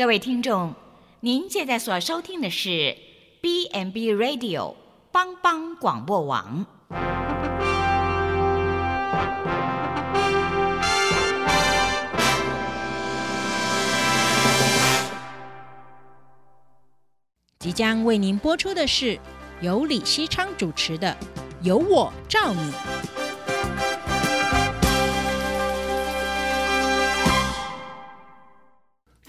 各位听众，您现在所收听的是 B&B Radio 帮帮广播网。即将为您播出的是由李希昌主持的《由我照你》。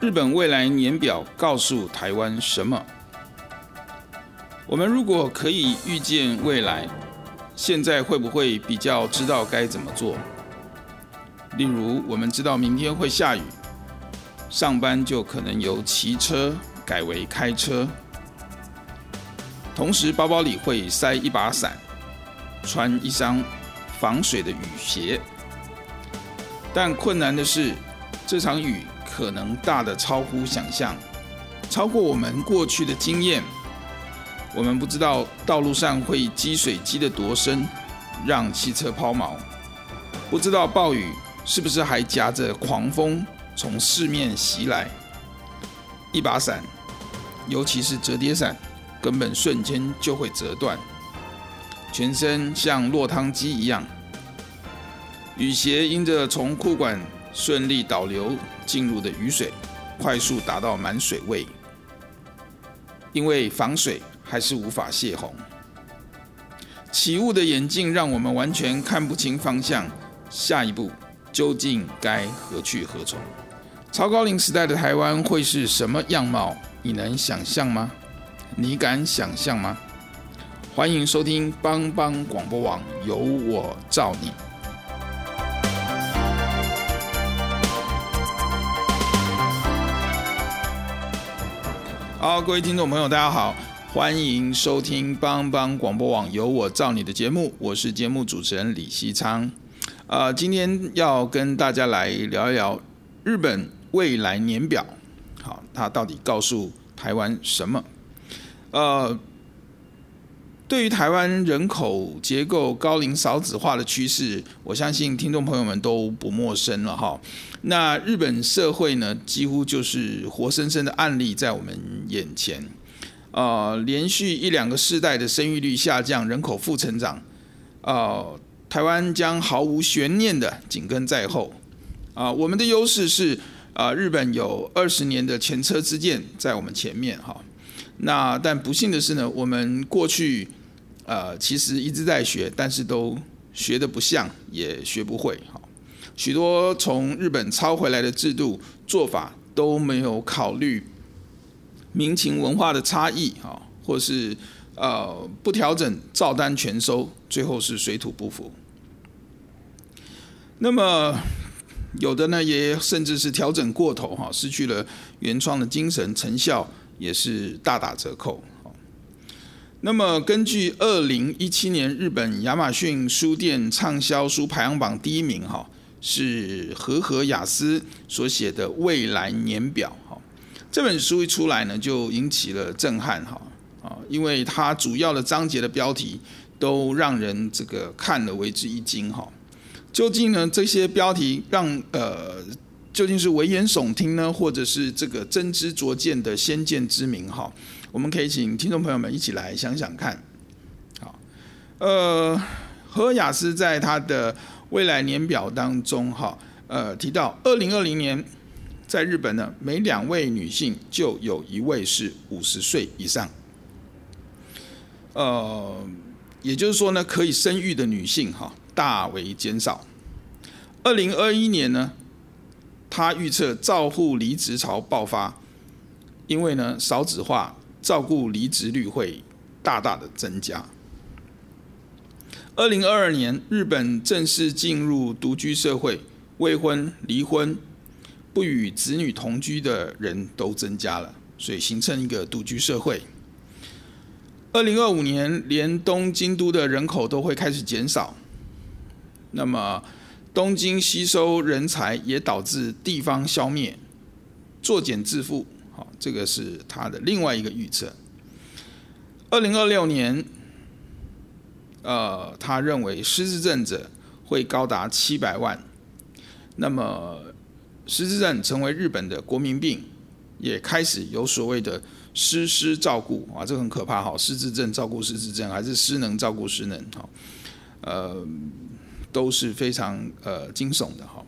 日本未来年表告诉台湾什么？我们如果可以预见未来，现在会不会比较知道该怎么做？例如，我们知道明天会下雨，上班就可能由骑车改为开车，同时包包里会塞一把伞，穿一双防水的雨鞋。但困难的是，这场雨。可能大的超乎想象，超过我们过去的经验。我们不知道道路上会积水积得多深，让汽车抛锚；不知道暴雨是不是还夹着狂风从四面袭来。一把伞，尤其是折叠伞，根本瞬间就会折断，全身像落汤鸡一样。雨鞋因着从裤管顺利导流。进入的雨水快速达到满水位，因为防水还是无法泄洪。起雾的眼镜让我们完全看不清方向，下一步究竟该何去何从？超高龄时代的台湾会是什么样貌？你能想象吗？你敢想象吗？欢迎收听帮帮广播网，有我照你。好，各位听众朋友，大家好，欢迎收听帮帮广播网由我造你的节目，我是节目主持人李西昌。呃，今天要跟大家来聊一聊日本未来年表，好，它到底告诉台湾什么？呃。对于台湾人口结构高龄少子化的趋势，我相信听众朋友们都不陌生了哈。那日本社会呢，几乎就是活生生的案例在我们眼前。呃，连续一两个世代的生育率下降，人口负成长，呃，台湾将毫无悬念的紧跟在后。啊、我们的优势是啊、日本有二十年的前车之鉴在我们前面哈。那但不幸的是呢，我们过去。呃，其实一直在学，但是都学得不像，也学不会。哈，许多从日本抄回来的制度做法都没有考虑民情文化的差异，哈，或是呃不调整照单全收，最后是水土不服。那么有的呢，也甚至是调整过头，哈，失去了原创的精神，成效也是大打折扣。那么，根据二零一七年日本亚马逊书店畅销书排行榜第一名哈，是和合雅思所写的《未来年表》哈。这本书一出来呢，就引起了震撼哈啊，因为它主要的章节的标题都让人这个看了为之一惊哈。究竟呢，这些标题让呃，究竟是危言耸听呢，或者是这个真知灼见的先见之明哈？我们可以请听众朋友们一起来想想看，好，呃，何雅思在他的未来年表当中，哈，呃，提到二零二零年在日本呢，每两位女性就有一位是五十岁以上，呃，也就是说呢，可以生育的女性哈大为减少。二零二一年呢，他预测照护离职潮爆发，因为呢少子化。照顾离职率会大大的增加。二零二二年，日本正式进入独居社会，未婚、离婚、不与子女同居的人都增加了，所以形成一个独居社会。二零二五年，连东京都的人口都会开始减少，那么东京吸收人才也导致地方消灭，作茧自缚。好，这个是他的另外一个预测。二零二六年，呃，他认为失智症者会高达七百万，那么失智症成为日本的国民病，也开始有所谓的。失失照顾啊，这个很可怕哈！失智症照顾失智症，还是失能照顾失能哈？呃，都是非常呃惊悚的哈。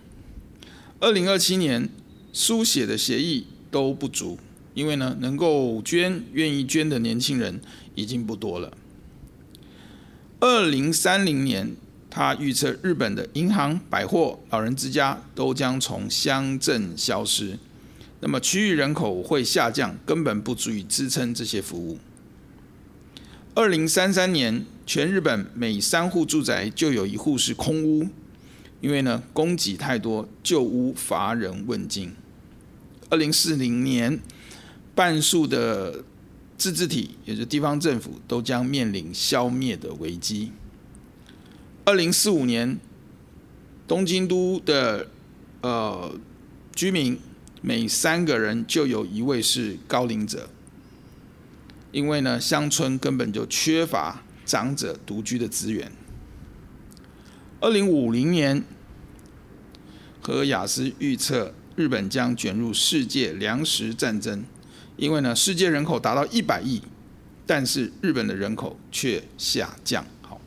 二零二七年书写的协议都不足，因为呢，能够捐、愿意捐的年轻人已经不多了。二零三零年，他预测日本的银行、百货、老人之家都将从乡镇消失。那么区域人口会下降，根本不足以支撑这些服务。二零三三年，全日本每三户住宅就有一户是空屋，因为呢，供给太多，旧屋乏人问津。二零四零年，半数的自治体，也就是地方政府，都将面临消灭的危机。二零四五年，东京都的呃居民。每三个人就有一位是高龄者，因为呢，乡村根本就缺乏长者独居的资源。二零五零年，和雅思预测日本将卷入世界粮食战争，因为呢，世界人口达到一百亿，但是日本的人口却下降。好，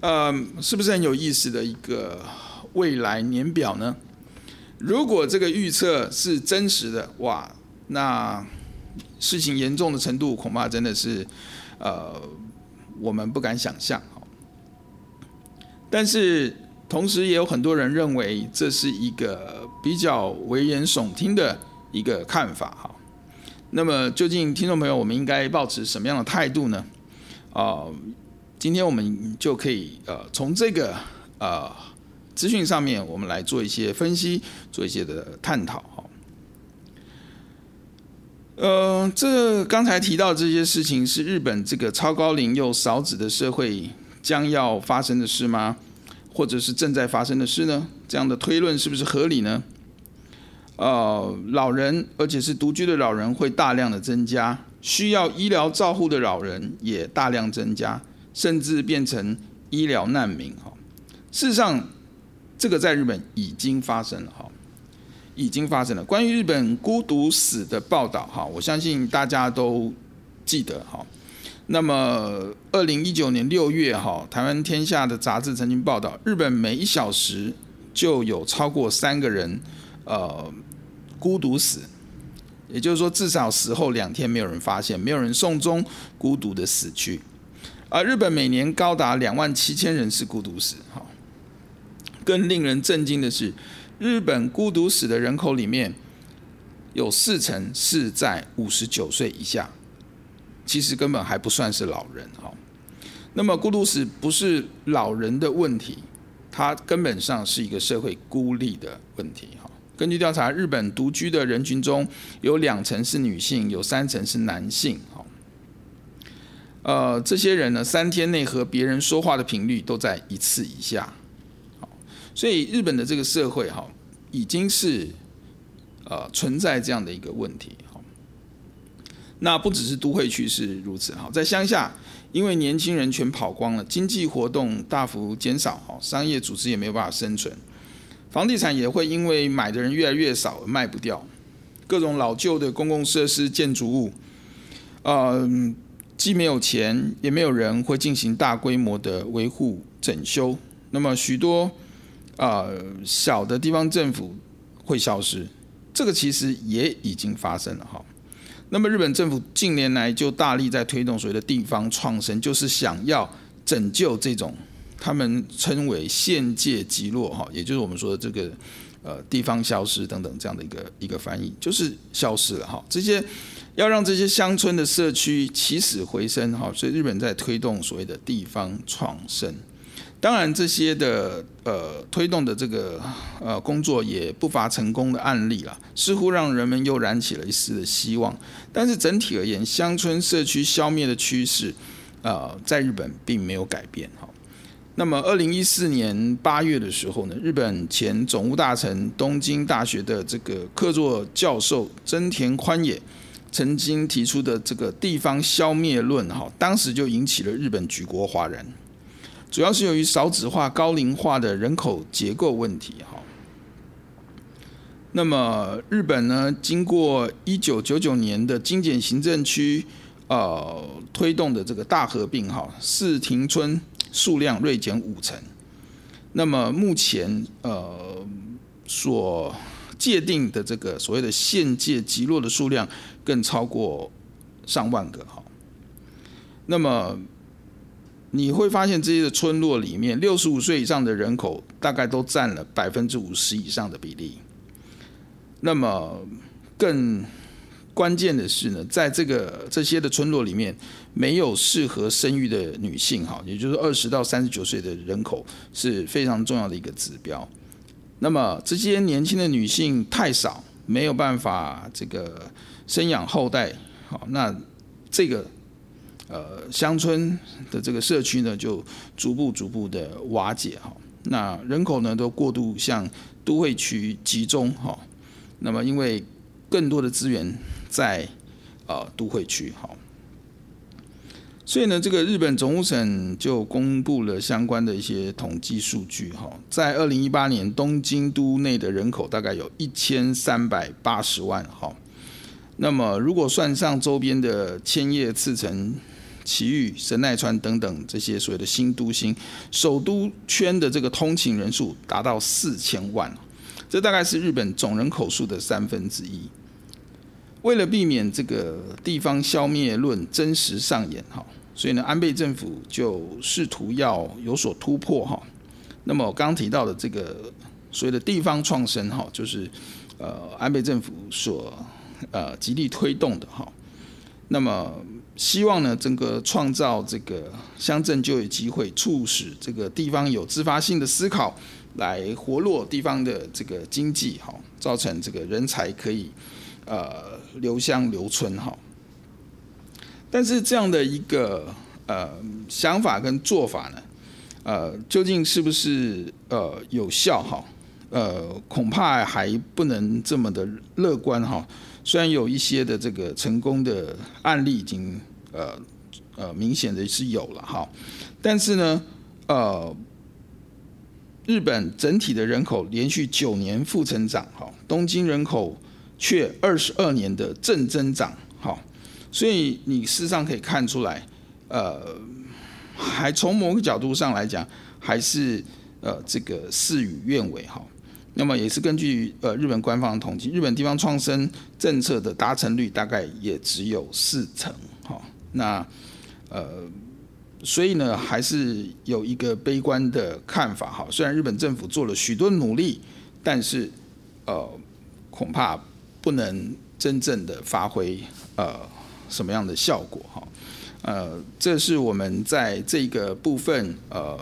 呃，是不是很有意思的一个未来年表呢？如果这个预测是真实的，哇，那事情严重的程度恐怕真的是，呃，我们不敢想象。但是同时也有很多人认为这是一个比较危言耸听的一个看法。哈，那么究竟听众朋友，我们应该抱持什么样的态度呢？啊，今天我们就可以呃从这个呃。资讯上面，我们来做一些分析，做一些的探讨。哈，呃，这刚才提到这些事情，是日本这个超高龄又少子的社会将要发生的事吗？或者是正在发生的事呢？这样的推论是不是合理呢？呃，老人，而且是独居的老人，会大量的增加，需要医疗照护的老人也大量增加，甚至变成医疗难民。哈，事实上。这个在日本已经发生了哈，已经发生了。关于日本孤独死的报道哈，我相信大家都记得哈。那么，二零一九年六月哈，台湾天下的杂志曾经报道，日本每一小时就有超过三个人呃孤独死，也就是说，至少死后两天没有人发现，没有人送终，孤独的死去。而日本每年高达两万七千人是孤独死哈。更令人震惊的是，日本孤独死的人口里面，有四成是在五十九岁以下，其实根本还不算是老人哈。那么孤独死不是老人的问题，它根本上是一个社会孤立的问题哈。根据调查，日本独居的人群中有两成是女性，有三成是男性哈。呃，这些人呢，三天内和别人说话的频率都在一次以下。所以日本的这个社会哈，已经是呃存在这样的一个问题哈。那不只是都会区是如此哈，在乡下，因为年轻人全跑光了，经济活动大幅减少哈，商业组织也没有办法生存，房地产也会因为买的人越来越少而卖不掉，各种老旧的公共设施建筑物，呃，既没有钱，也没有人会进行大规模的维护整修，那么许多。啊、呃，小的地方政府会消失，这个其实也已经发生了哈。那么日本政府近年来就大力在推动所谓的地方创生，就是想要拯救这种他们称为县界极落哈，也就是我们说的这个呃地方消失等等这样的一个一个翻译，就是消失了哈。这些要让这些乡村的社区起死回生哈，所以日本在推动所谓的地方创生。当然，这些的呃推动的这个呃工作也不乏成功的案例了，似乎让人们又燃起了一丝的希望。但是整体而言，乡村社区消灭的趋势，呃，在日本并没有改变。哈，那么二零一四年八月的时候呢，日本前总务大臣、东京大学的这个客座教授真田宽也曾经提出的这个地方消灭论，哈，当时就引起了日本举国哗然。主要是由于少子化、高龄化的人口结构问题，哈。那么日本呢，经过一九九九年的精简行政区，呃，推动的这个大合并，哈，市町村数量锐减五成。那么目前呃所界定的这个所谓的县界级落的数量，更超过上万个，哈。那么你会发现这些的村落里面，六十五岁以上的人口大概都占了百分之五十以上的比例。那么更关键的是呢，在这个这些的村落里面，没有适合生育的女性，哈，也就是二十到三十九岁的人口是非常重要的一个指标。那么这些年轻的女性太少，没有办法这个生养后代，好，那这个。呃，乡村的这个社区呢，就逐步逐步的瓦解哈。那人口呢，都过度向都会区集中哈。那么，因为更多的资源在呃都会区哈，所以呢，这个日本总务省就公布了相关的一些统计数据哈。在二零一八年，东京都内的人口大概有一千三百八十万哈。那么，如果算上周边的千叶、茨城。埼玉、神奈川等等这些所谓的新都心，首都圈的这个通勤人数达到四千万，这大概是日本总人口数的三分之一。为了避免这个地方消灭论真实上演哈，所以呢，安倍政府就试图要有所突破哈。那么我刚刚提到的这个所谓的地方创生哈，就是呃安倍政府所呃极力推动的哈。那么希望呢，整个创造这个乡镇就业机会，促使这个地方有自发性的思考，来活络地方的这个经济，哈，造成这个人才可以呃留乡留村，哈。但是这样的一个呃想法跟做法呢，呃，究竟是不是呃有效，哈？呃，恐怕还不能这么的乐观，哈。虽然有一些的这个成功的案例已经。呃呃，明显的是有了哈，但是呢，呃，日本整体的人口连续九年负成长哈，东京人口却二十二年的正增长哈，所以你事实上可以看出来，呃，还从某个角度上来讲，还是呃这个事与愿违哈。那么也是根据呃日本官方的统计，日本地方创生政策的达成率大概也只有四成。那，呃，所以呢，还是有一个悲观的看法哈。虽然日本政府做了许多努力，但是，呃，恐怕不能真正的发挥呃什么样的效果哈。呃，这是我们在这个部分呃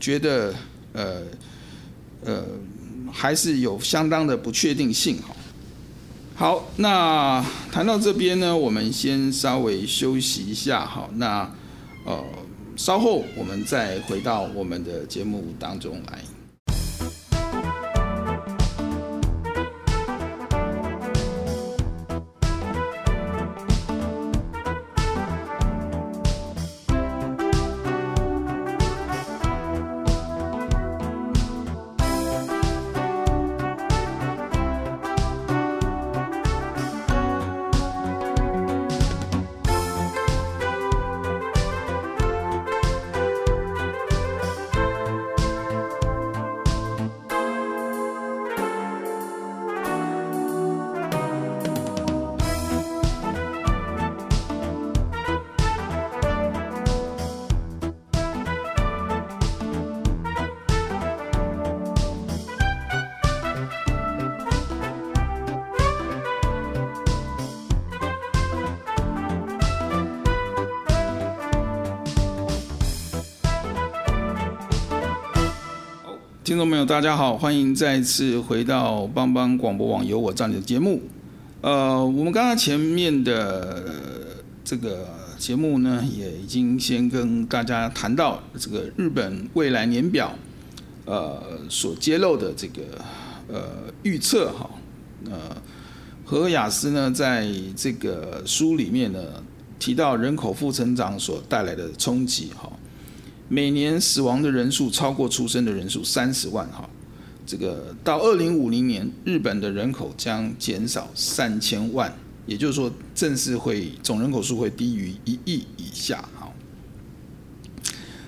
觉得呃呃还是有相当的不确定性哈。好，那谈到这边呢，我们先稍微休息一下，好，那呃，稍后我们再回到我们的节目当中来。听众朋友，大家好，欢迎再次回到帮帮广播网有我站的节目。呃，我们刚刚前面的这个节目呢，也已经先跟大家谈到这个日本未来年表，呃，所揭露的这个呃预测哈，呃，和雅思呢，在这个书里面呢提到人口负成长所带来的冲击哈。每年死亡的人数超过出生的人数三十万哈，这个到二零五零年，日本的人口将减少三千万，也就是说，正式会总人口数会低于一亿以下。好，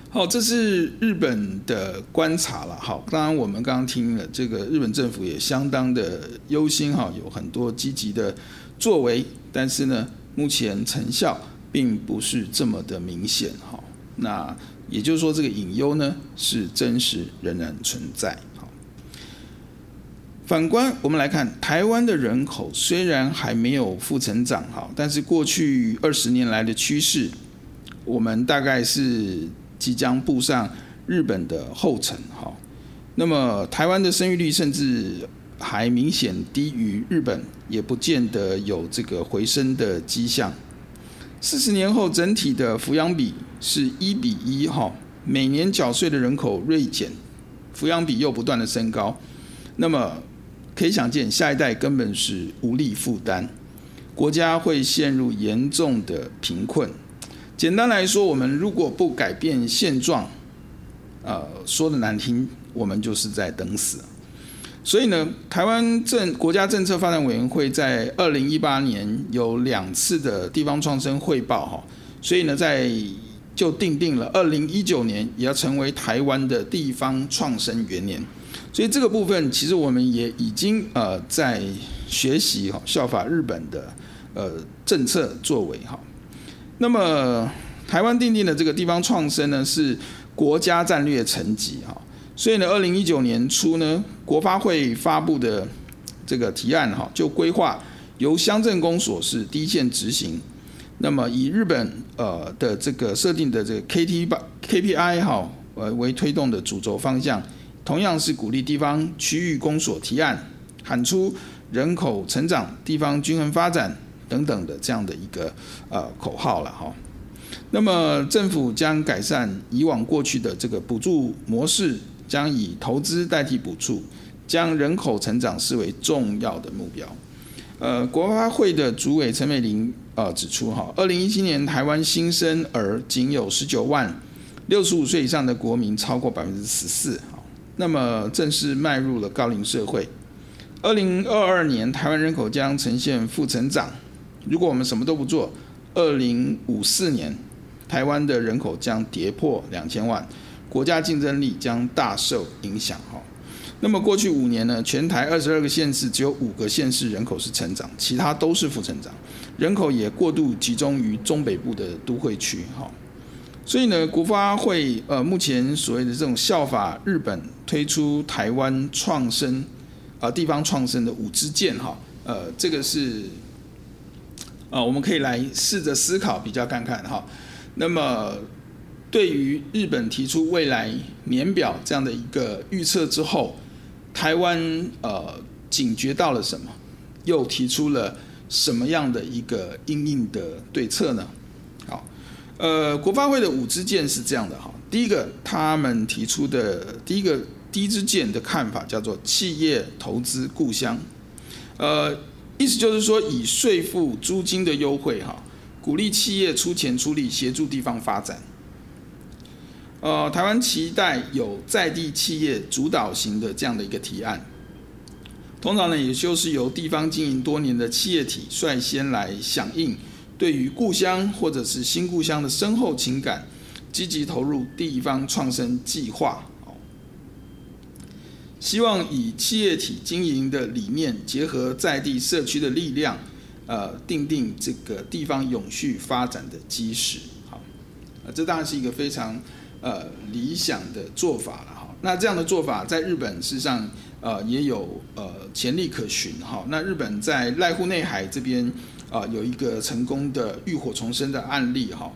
好，这是日本的观察了。好，当然我们刚刚听了这个日本政府也相当的忧心哈，有很多积极的作为，但是呢，目前成效并不是这么的明显哈。那也就是说，这个隐忧呢是真实，仍然存在。好，反观我们来看，台湾的人口虽然还没有负成长，哈，但是过去二十年来的趋势，我们大概是即将步上日本的后尘，哈。那么台湾的生育率甚至还明显低于日本，也不见得有这个回升的迹象。四十年后，整体的抚养比是一比一，哈，每年缴税的人口锐减，抚养比又不断的升高，那么可以想见，下一代根本是无力负担，国家会陷入严重的贫困。简单来说，我们如果不改变现状，呃，说的难听，我们就是在等死。所以呢，台湾政国家政策发展委员会在二零一八年有两次的地方创生汇报哈，所以呢，在就定定了二零一九年也要成为台湾的地方创生元年，所以这个部分其实我们也已经呃在学习哈，效法日本的呃政策作为哈。那么台湾定定的这个地方创生呢，是国家战略层级哈。所以呢，二零一九年初呢，国发会发布的这个提案哈，就规划由乡镇公所是第一线执行。那么以日本呃的这个设定的这个 K T 八 K P I 哈呃为推动的主轴方向，同样是鼓励地方区域公所提案，喊出人口成长、地方均衡发展等等的这样的一个呃口号了哈。那么政府将改善以往过去的这个补助模式。将以投资代替补助，将人口成长视为重要的目标。呃，国发会的主委陈美玲呃指出，哈，二零一七年台湾新生儿仅有十九万，六十五岁以上的国民超过百分之十四，那么正式迈入了高龄社会。二零二二年台湾人口将呈现负成长，如果我们什么都不做，二零五四年台湾的人口将跌破两千万。国家竞争力将大受影响哈。那么过去五年呢，全台二十二个县市只有五个县市人口是成长，其他都是负成长，人口也过度集中于中北部的都会区哈。所以呢，国发会呃目前所谓的这种效法日本推出台湾创生啊地方创生的五支箭哈，呃这个是啊我们可以来试着思考比较看看哈。那么。对于日本提出未来年表这样的一个预测之后，台湾呃警觉到了什么？又提出了什么样的一个应应的对策呢？好，呃，国发会的五支箭是这样的哈。第一个，他们提出的第一个第一支箭的看法叫做企业投资故乡，呃，意思就是说以税负租金的优惠哈，鼓励企业出钱出力协助地方发展。呃，台湾期待有在地企业主导型的这样的一个提案，通常呢，也就是由地方经营多年的企业体率先来响应，对于故乡或者是新故乡的深厚情感，积极投入地方创生计划。希望以企业体经营的理念，结合在地社区的力量，呃，定定这个地方永续发展的基石。好，这当然是一个非常。呃，理想的做法了哈。那这样的做法在日本事实上呃也有呃潜力可循哈。那日本在濑户内海这边啊、有一个成功的浴火重生的案例哈。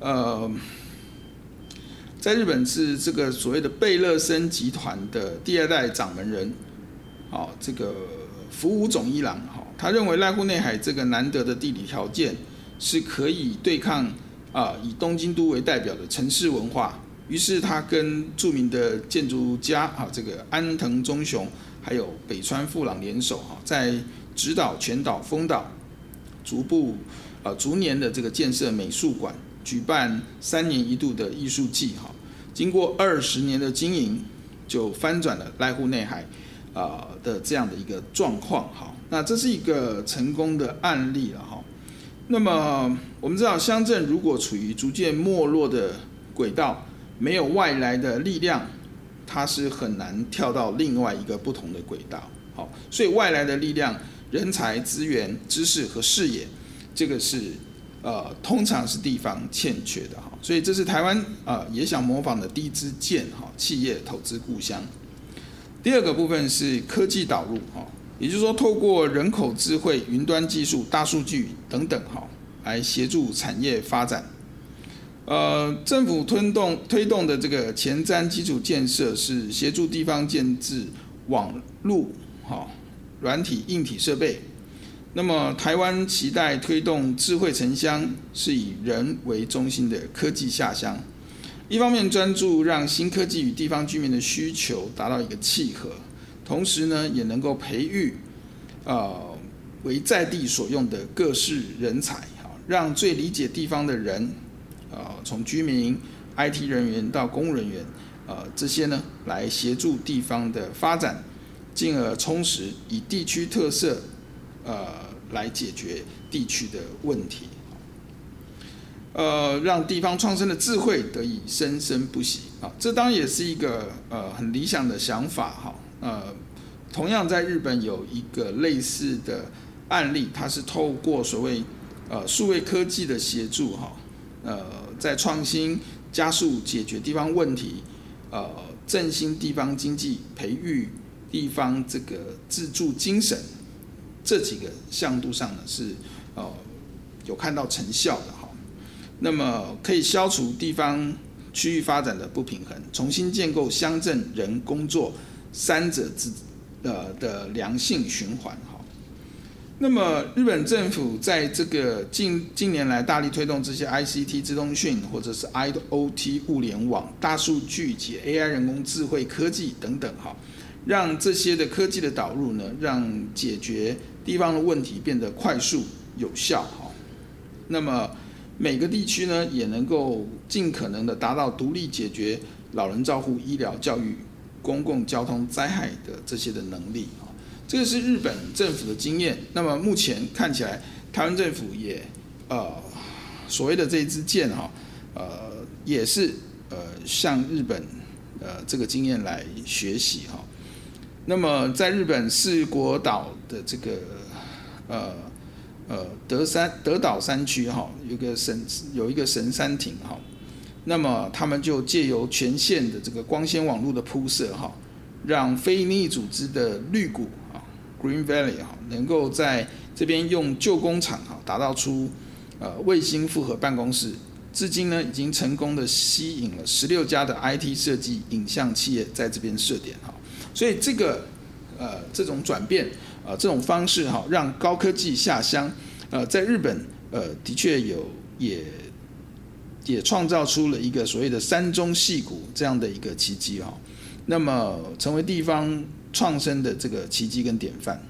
呃，在日本是这个所谓的贝勒森集团的第二代掌门人，好，这个福武总一郎，哈，他认为濑户内海这个难得的地理条件是可以对抗啊，以东京都为代表的城市文化。于是他跟著名的建筑家啊，这个安藤忠雄，还有北川富朗联手哈，在直岛、全岛、丰岛，逐步啊逐年的这个建设美术馆，举办三年一度的艺术季哈。经过二十年的经营，就翻转了濑户内海啊的这样的一个状况哈。那这是一个成功的案例了哈。那么我们知道，乡镇如果处于逐渐没落的轨道，没有外来的力量，它是很难跳到另外一个不同的轨道。好，所以外来的力量、人才、资源、知识和视野，这个是呃，通常是地方欠缺的哈。所以这是台湾啊、呃、也想模仿的第一支箭哈，企业投资故乡。第二个部分是科技导入哈，也就是说，透过人口智慧、云端技术、大数据等等哈，来协助产业发展。呃，政府推动推动的这个前瞻基础建设是协助地方建置网络、哈软体、硬体设备。那么，台湾期待推动智慧城乡，是以人为中心的科技下乡。一方面专注让新科技与地方居民的需求达到一个契合，同时呢，也能够培育呃为在地所用的各式人才，哈，让最理解地方的人。呃，从居民、IT 人员到公务人员，呃，这些呢，来协助地方的发展，进而充实以地区特色，呃，来解决地区的问题，呃，让地方创生的智慧得以生生不息啊。这当然也是一个呃很理想的想法哈。呃，同样在日本有一个类似的案例，它是透过所谓呃数位科技的协助哈，呃。在创新、加速解决地方问题、呃，振兴地方经济、培育地方这个自助精神这几个向度上呢，是呃有看到成效的哈。那么可以消除地方区域发展的不平衡，重新建构乡镇人工作三者之呃的良性循环。那么，日本政府在这个近近年来大力推动这些 ICT 自通讯，或者是 IoT 物联网、大数据以及 AI 人工智慧科技等等，哈，让这些的科技的导入呢，让解决地方的问题变得快速有效，哈。那么每个地区呢，也能够尽可能的达到独立解决老人照护、医疗、教育、公共交通、灾害的这些的能力。这个是日本政府的经验。那么目前看起来，台湾政府也呃所谓的这一支箭哈，呃也是呃向日本呃这个经验来学习哈。那么在日本四国岛的这个呃呃德山德岛山区哈，有个神有一个神山亭哈。那么他们就借由全线的这个光纤网络的铺设哈，让非营利组织的绿谷。Green Valley 哈，能够在这边用旧工厂哈，打造出呃卫星复合办公室，至今呢已经成功的吸引了十六家的 IT 设计影像企业在这边设点哈，所以这个呃这种转变、呃、这种方式哈，让高科技下乡呃在日本呃的确有也也创造出了一个所谓的山中戏谷这样的一个奇迹哈，那么成为地方。创生的这个奇迹跟典范，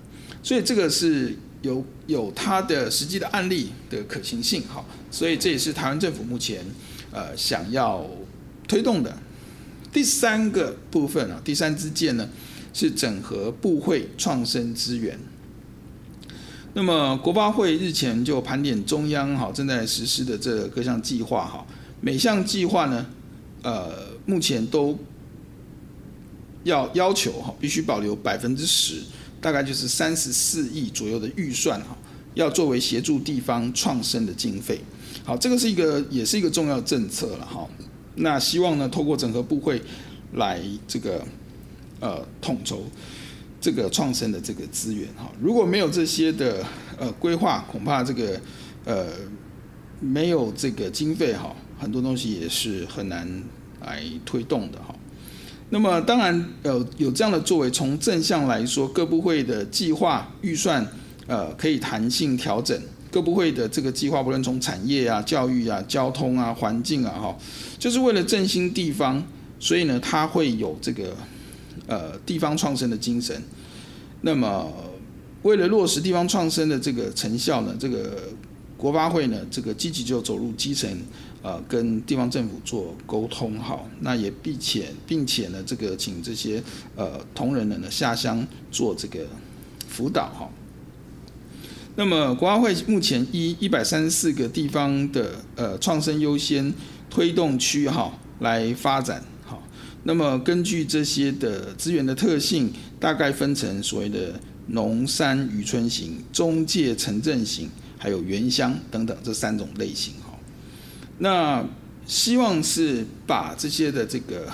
所以这个是有有它的实际的案例的可行性，哈，所以这也是台湾政府目前呃想要推动的第三个部分啊，第三支箭呢是整合部会创生资源。那么国发会日前就盘点中央哈正在实施的这各项计划哈，每项计划呢呃目前都。要要求哈，必须保留百分之十，大概就是三十四亿左右的预算哈，要作为协助地方创生的经费。好，这个是一个也是一个重要政策了哈。那希望呢，透过整合部会来这个呃统筹这个创生的这个资源哈。如果没有这些的呃规划，恐怕这个呃没有这个经费哈，很多东西也是很难来推动的哈。那么当然呃有这样的作为，从正向来说，各部会的计划预算呃可以弹性调整，各部会的这个计划，不论从产业啊、教育啊、交通啊、环境啊哈，就是为了振兴地方，所以呢它会有这个呃地方创生的精神。那么为了落实地方创生的这个成效呢，这个。国发会呢，这个积极就走入基层，呃，跟地方政府做沟通，好，那也并且并且呢，这个请这些呃同仁呢下乡做这个辅导，哈。那么国发会目前一一百三十四个地方的呃创生优先推动区哈来发展，好，那么根据这些的资源的特性，大概分成所谓的农山渔村型、中介城镇型。还有原乡等等这三种类型，那希望是把这些的这个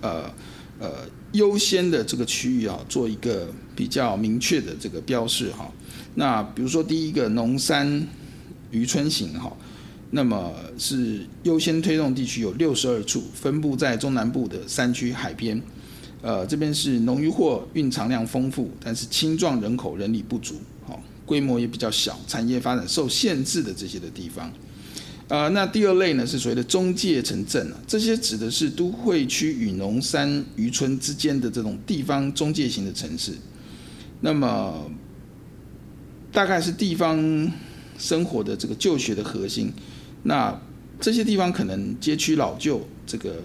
呃呃优先的这个区域啊，做一个比较明确的这个标示哈。那比如说第一个农山渔村型哈，那么是优先推动地区有六十二处，分布在中南部的山区海边，呃这边是农渔货蕴藏量丰富，但是青壮人口人力不足。规模也比较小，产业发展受限制的这些的地方，呃，那第二类呢是所谓的中介城镇啊，这些指的是都会区与农山渔村之间的这种地方中介型的城市，那么大概是地方生活的这个就学的核心，那这些地方可能街区老旧，这个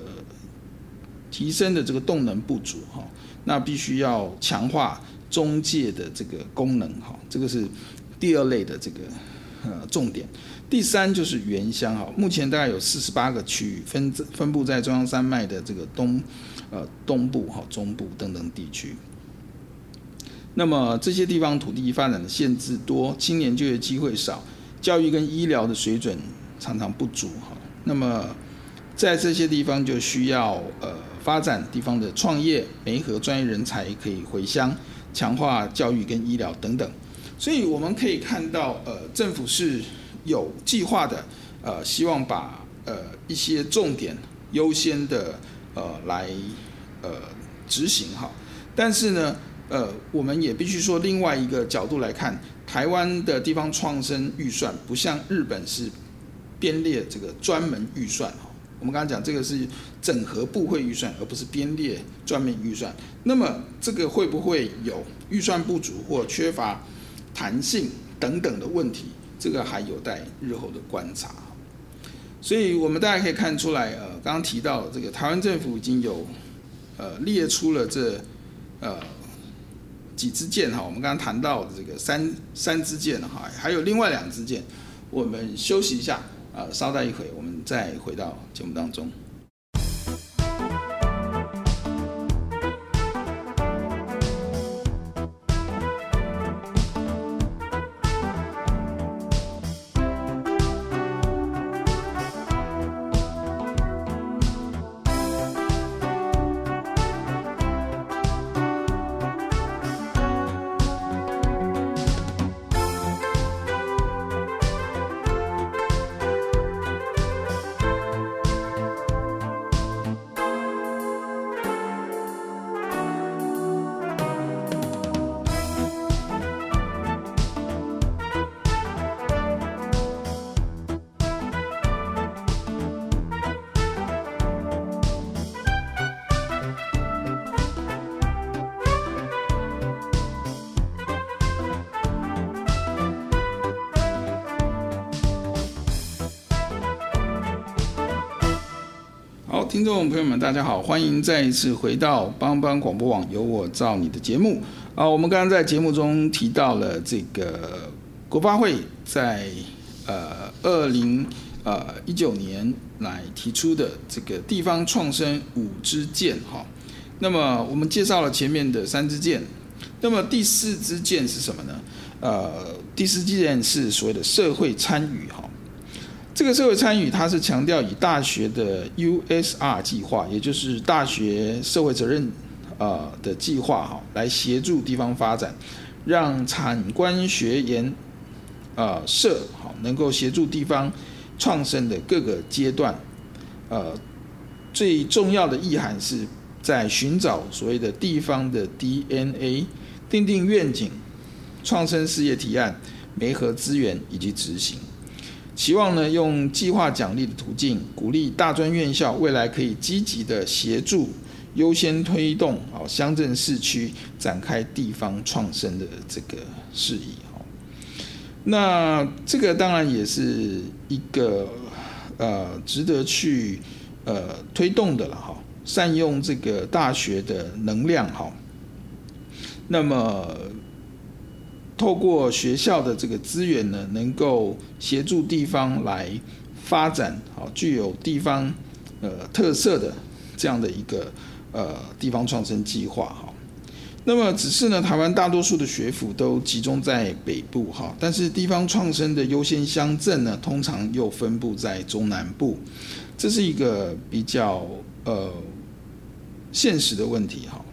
提升的这个动能不足哈，那必须要强化。中介的这个功能，哈，这个是第二类的这个呃重点。第三就是原乡，哈，目前大概有四十八个区域分分布在中央山脉的这个东呃东部、哈中部等等地区。那么这些地方土地发展的限制多，青年就业机会少，教育跟医疗的水准常常不足，哈。那么在这些地方就需要呃发展地方的创业，媒合专业人才可以回乡。强化教育跟医疗等等，所以我们可以看到，呃，政府是有计划的，呃，希望把呃一些重点优先的呃来呃执行哈。但是呢，呃，我们也必须说另外一个角度来看，台湾的地方创生预算不像日本是编列这个专门预算哈。我们刚刚讲这个是整合部会预算，而不是编列专门预算。那么这个会不会有预算不足或缺乏弹性等等的问题？这个还有待日后的观察。所以我们大家可以看出来，呃，刚刚提到这个台湾政府已经有呃列出了这呃几支箭哈。我们刚刚谈到的这个三三支箭哈，还有另外两支箭。我们休息一下。呃，稍待一会，我们再回到节目当中。听众朋友们，大家好，欢迎再一次回到帮帮广播网，有我照你的节目啊。我们刚刚在节目中提到了这个国发会在呃二零呃一九年来提出的这个地方创生五支箭哈。那么我们介绍了前面的三支箭，那么第四支箭是什么呢？呃，第四支箭是所谓的社会参与哈。这个社会参与，它是强调以大学的 USR 计划，也就是大学社会责任啊的计划哈，来协助地方发展，让产官学研啊社好能够协助地方创生的各个阶段，呃，最重要的意涵是在寻找所谓的地方的 DNA，订定愿景、创生事业提案、媒合资源以及执行。期望呢，用计划奖励的途径，鼓励大专院校未来可以积极的协助、优先推动啊乡镇市区展开地方创生的这个事宜。那这个当然也是一个呃值得去呃推动的了哈，善用这个大学的能量哈。那么透过学校的这个资源呢，能够协助地方来发展好具有地方呃特色的这样的一个呃地方创生计划哈。那么只是呢，台湾大多数的学府都集中在北部哈，但是地方创生的优先乡镇呢，通常又分布在中南部，这是一个比较呃现实的问题哈。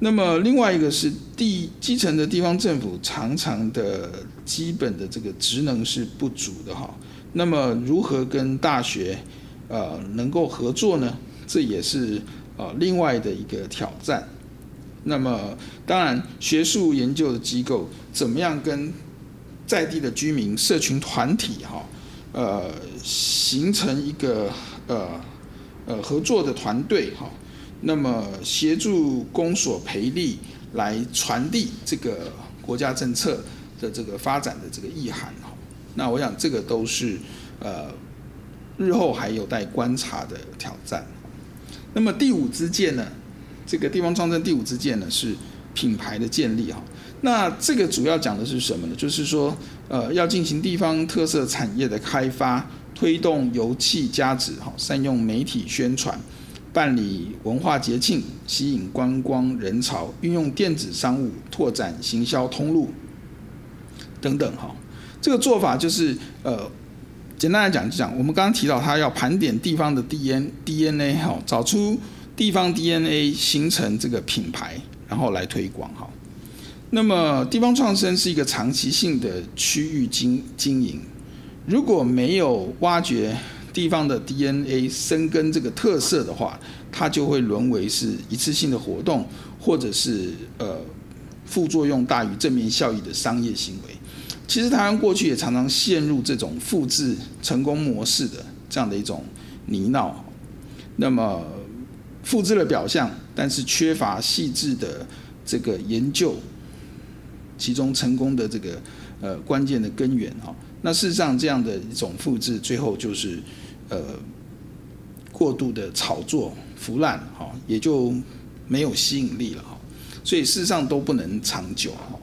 那么另外一个是地基层的地方政府常常的基本的这个职能是不足的哈。那么如何跟大学呃能够合作呢？这也是呃另外的一个挑战。那么，当然，学术研究的机构怎么样跟在地的居民、社群团体，哈，呃，形成一个呃呃合作的团队，哈，那么协助公所培力来传递这个国家政策的这个发展的这个意涵，哈，那我想这个都是呃日后还有待观察的挑战。那么第五支箭呢？这个地方创生第五支箭呢，是品牌的建立哈。那这个主要讲的是什么呢？就是说，呃，要进行地方特色产业的开发，推动油气加值哈，善用媒体宣传，办理文化节庆，吸引观光人潮，运用电子商务拓展行销通路等等哈。这个做法就是呃，简单来讲就讲，我们刚刚提到他要盘点地方的 D N D N A 哈，找出。地方 DNA 形成这个品牌，然后来推广哈。那么地方创生是一个长期性的区域经经营，如果没有挖掘地方的 DNA 生根这个特色的话，它就会沦为是一次性的活动，或者是呃副作用大于正面效益的商业行为。其实台湾过去也常常陷入这种复制成功模式的这样的一种泥淖。那么复制了表象，但是缺乏细致的这个研究，其中成功的这个呃关键的根源哈。那事实上，这样的一种复制，最后就是呃过度的炒作腐烂哈，也就没有吸引力了哈。所以事实上都不能长久哈。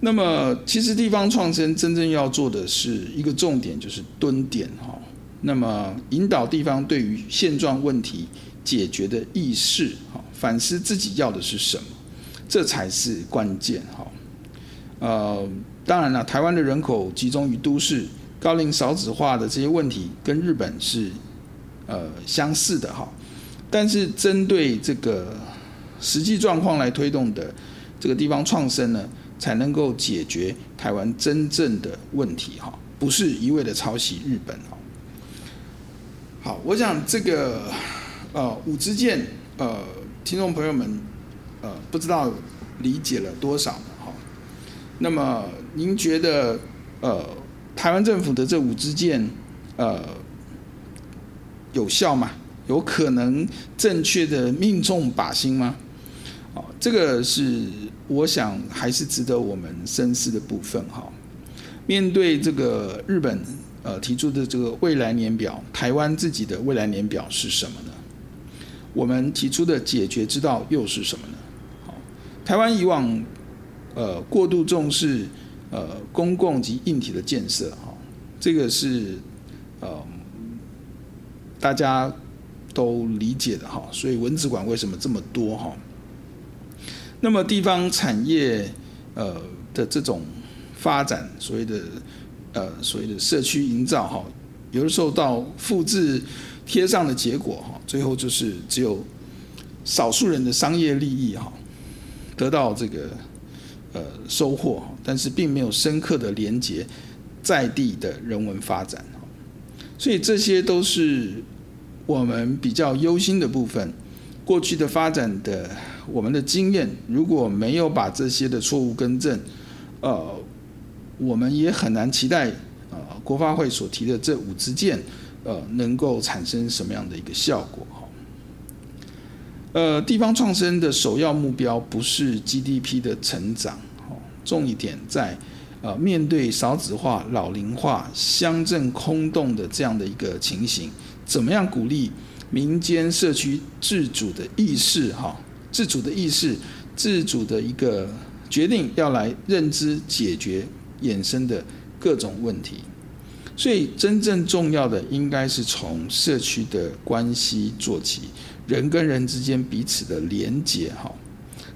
那么，其实地方创生真正要做的是一个重点，就是蹲点哈。那么引导地方对于现状问题。解决的意识，哈，反思自己要的是什么，这才是关键，哈。呃，当然了，台湾的人口集中于都市，高龄少子化的这些问题跟日本是呃相似的，哈。但是针对这个实际状况来推动的这个地方创生呢，才能够解决台湾真正的问题，哈，不是一味的抄袭日本，哈。好，我想这个。呃，五支箭，呃，听众朋友们，呃，不知道理解了多少？哈，那么您觉得，呃，台湾政府的这五支箭，呃，有效吗？有可能正确的命中靶心吗？哦，这个是我想还是值得我们深思的部分。哈，面对这个日本呃提出的这个未来年表，台湾自己的未来年表是什么呢？我们提出的解决之道又是什么呢？好，台湾以往呃过度重视呃公共及硬体的建设，哈，这个是呃大家都理解的哈，所以文资馆为什么这么多哈？那么地方产业呃的这种发展，所谓的呃所谓的社区营造哈，有的时候到复制。贴上的结果哈，最后就是只有少数人的商业利益哈得到这个呃收获，但是并没有深刻的连接在地的人文发展，所以这些都是我们比较忧心的部分，过去的发展的我们的经验，如果没有把这些的错误更正，呃，我们也很难期待呃国发会所提的这五支箭，呃，能够产生什么样的一个效果。哈？呃，地方创生的首要目标不是 GDP 的成长，重一点在。呃，面对少子化、老龄化、乡镇空洞的这样的一个情形，怎么样鼓励民间社区自主的意识？哈，自主的意识、自主的一个决定，要来认知解决衍生的各种问题。所以，真正重要的应该是从社区的关系做起，人跟人之间彼此的连结，哈，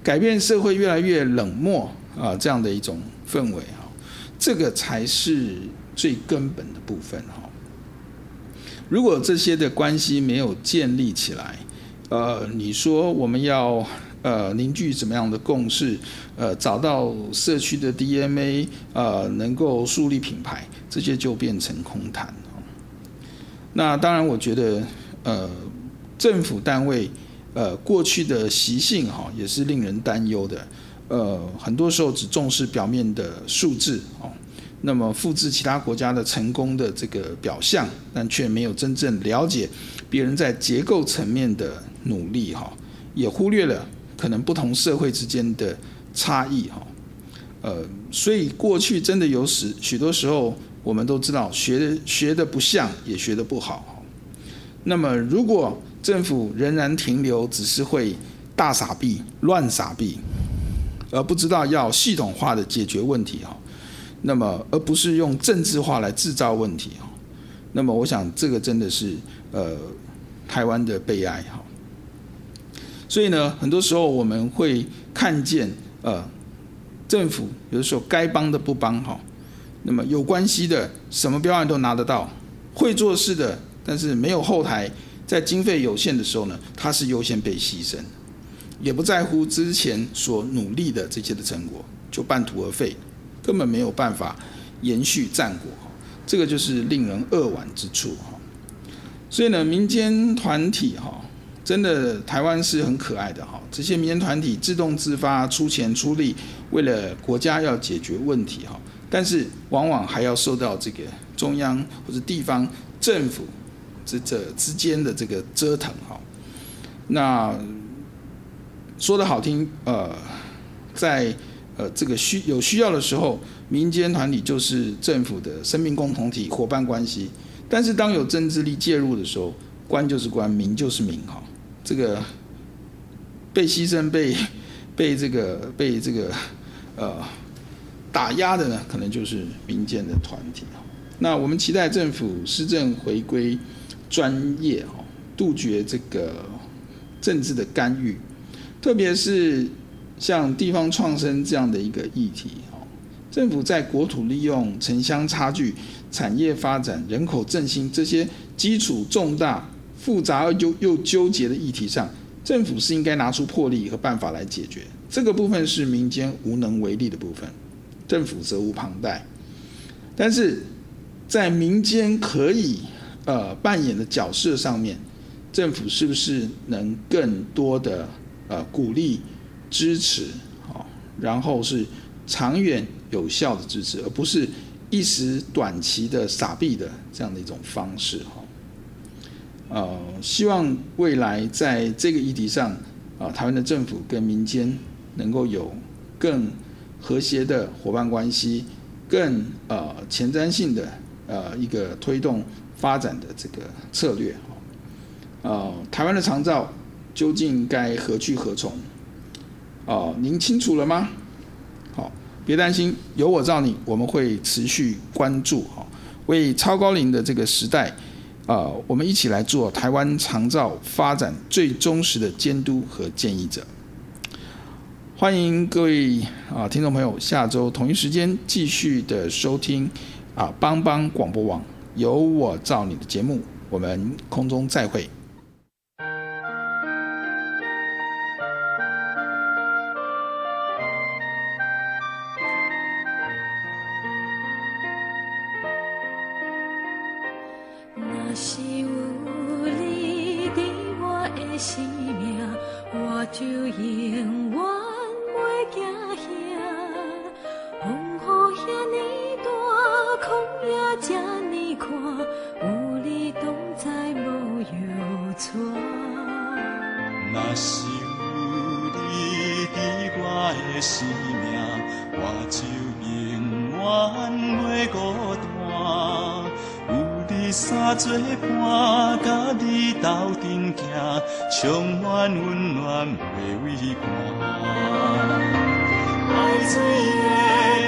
改变社会越来越冷漠啊这样的一种氛围，哈。这个才是最根本的部分哈。如果这些的关系没有建立起来，呃，你说我们要呃凝聚怎么样的共识，呃，找到社区的 DNA，呃，能够树立品牌，这些就变成空谈。那当然，我觉得呃，政府单位呃过去的习性哈，也是令人担忧的。呃，很多时候只重视表面的数字哦，那么复制其他国家的成功的这个表象，但却没有真正了解别人在结构层面的努力哈，也忽略了可能不同社会之间的差异哈。呃，所以过去真的有时许多时候，我们都知道学的学的不像，也学的不好。那么如果政府仍然停留，只是会大傻币、乱傻币。而不知道要系统化的解决问题哈，那么而不是用政治化来制造问题哈，那么我想这个真的是呃台湾的悲哀哈。所以呢，很多时候我们会看见呃政府有的时候该帮的不帮哈，那么有关系的什么标案都拿得到，会做事的但是没有后台，在经费有限的时候呢，他是优先被牺牲。也不在乎之前所努力的这些的成果，就半途而废，根本没有办法延续战果，这个就是令人扼腕之处哈。所以呢，民间团体哈，真的台湾是很可爱的哈。这些民间团体自动自发出钱出力，为了国家要解决问题哈，但是往往还要受到这个中央或者地方政府这这之间的这个折腾哈。那说的好听，呃，在呃这个需有需要的时候，民间团体就是政府的生命共同体、伙伴关系。但是当有政治力介入的时候，官就是官，民就是民，哈，这个被牺牲、被被这个被这个呃打压的呢，可能就是民间的团体。那我们期待政府施政回归专业，哈，杜绝这个政治的干预。特别是像地方创生这样的一个议题，政府在国土利用、城乡差距、产业发展、人口振兴这些基础重大、复杂而又又纠结的议题上，政府是应该拿出魄力和办法来解决。这个部分是民间无能为力的部分，政府责无旁贷。但是在民间可以呃扮演的角色上面，政府是不是能更多的？呃，鼓励、支持，好，然后是长远有效的支持，而不是一时短期的傻币的这样的一种方式，哈。呃，希望未来在这个议题上，啊，台湾的政府跟民间能够有更和谐的伙伴关系，更呃前瞻性的呃一个推动发展的这个策略，哈。呃，台湾的长照。究竟该何去何从？哦，您清楚了吗？好，别担心，有我罩你，我们会持续关注哈，为超高龄的这个时代，啊，我们一起来做台湾长照发展最忠实的监督和建议者。欢迎各位啊听众朋友，下周同一时间继续的收听啊帮帮广播网有我罩你的节目，我们空中再会。就永远袂孤单。有你三做伴，甲你斗阵行，充满温暖袂畏寒。爱最远。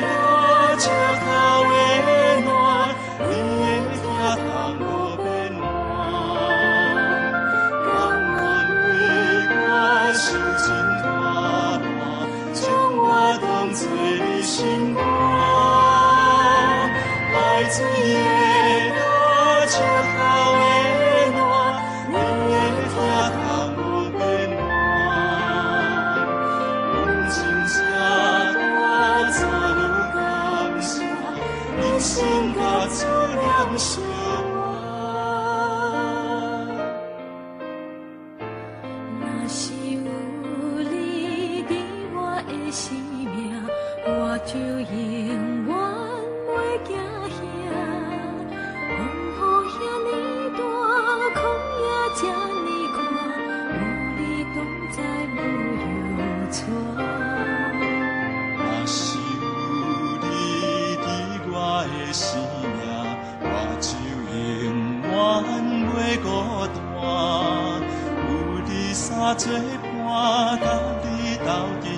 这破灯，你到底？